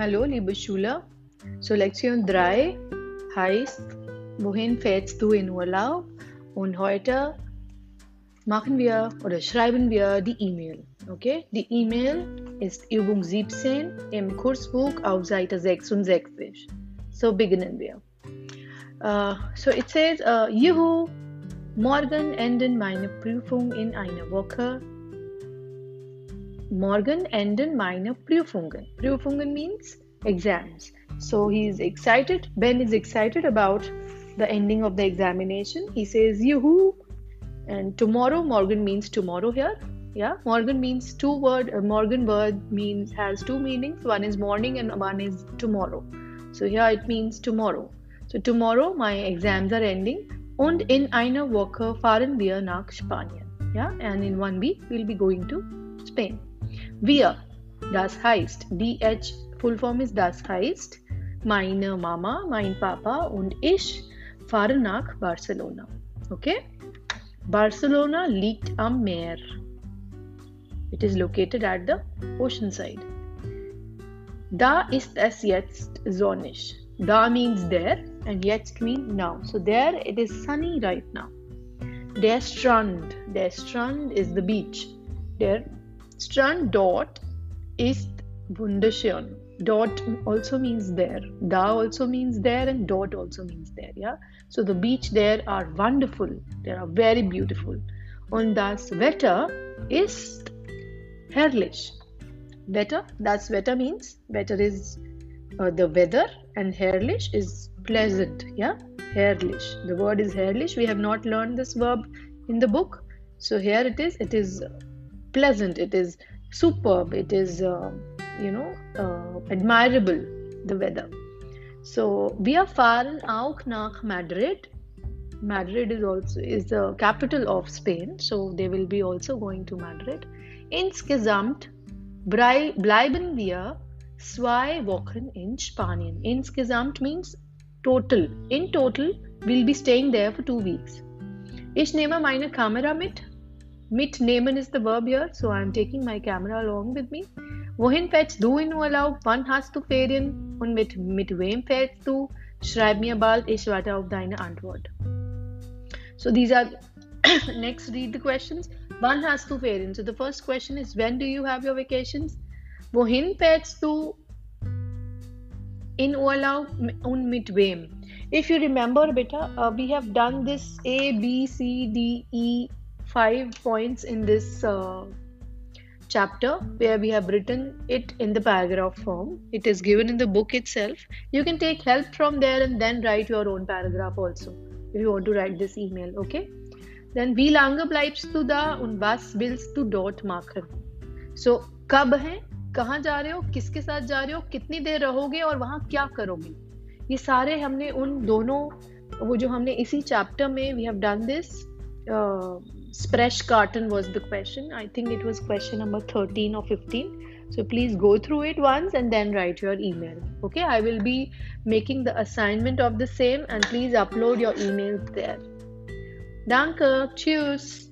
Hallo, liebe Schüler. So, Lektion 3 heißt, wohin fährst du in Urlaub? Und heute machen wir oder schreiben wir die E-Mail. Okay? Die E-Mail ist Übung 17 im Kursbuch auf Seite 66. So beginnen wir. Uh, so it says, uh, Juhu, morgen enden meine Prüfung in einer Woche. Morgen enden meine Prüfungen. Prüfungen means exams. So he is excited. Ben is excited about the ending of the examination. He says, Yoo-hoo. And tomorrow, Morgen means tomorrow here. Yeah, Morgen means two word. Uh, Morgen word means has two meanings. One is morning and one is tomorrow. So here it means tomorrow. So tomorrow my exams are ending. Und in einer Woche fahren wir nach Spanien. Yeah, and in one week we'll be going to Spain. Wir, das heißt, DH Full Form ist das heißt, meine Mama, mein Papa und ich fahren nach Barcelona. Okay? Barcelona liegt am Meer. It is located at the ocean side. Da ist es jetzt sonnig. Da means there and jetzt means now. So there it is sunny right now. Der Strand. Der Strand is the beach. Der Strand dort ist wunderschön. Dort also means there. Da also means there and dort also means there. Yeah. So the beach there are wonderful. They are very beautiful. Und das Wetter ist herrlich. Wetter, that's wetter means wetter is uh, the weather and herrlich is pleasant. Yeah, herrlich. The word is herrlich. We have not learned this verb in the book. So here it is. It is pleasant. It is superb. It is, uh, you know, uh, admirable. The weather. So wir fahren auch nach Madrid. Madrid is also is the capital of Spain. So they will be also going to Madrid. Insgesamt bleiben wir zwei Wochen in Spanien. Insgesamt means total. In total, we'll be staying there for two weeks. Ich nehme meine Kamera mit. Mitnehmen is the verb here, so I'm taking my camera along with me. Wohin fährst du in Urlaub? Wann hast du Ferien? Und mit, mit wem fährst du? Schreib mir bald, ich warte auf deine Antwort. So these are, next read the questions. Wann hast du Ferien? So the first question is, when do you have your vacations? Wohin fährst du in Urlaub und mit wem? If you remember, beta, uh, we have done this A, B, C, D, E, five points in this uh, chapter where we have written it in the paragraph form. It is given in the book itself. You can take help from there and then write your own paragraph also if you want to write this email, okay? Then wie lange bleibst du da und was willst du dort machen? So कब है कहाँ जा रहे हो किसके साथ जा रहे हो कितनी देर रहोगे और वहाँ क्या करोगे ये सारे हमने उन दोनों वो जो हमने इसी चैप्टर में we have done this Sprechkarten was the question. I think it was question number 13 or 15. So please go through it once and then write your email. Okay, I will be making the assignment of the same and please upload your emails there. Danke, tschüss.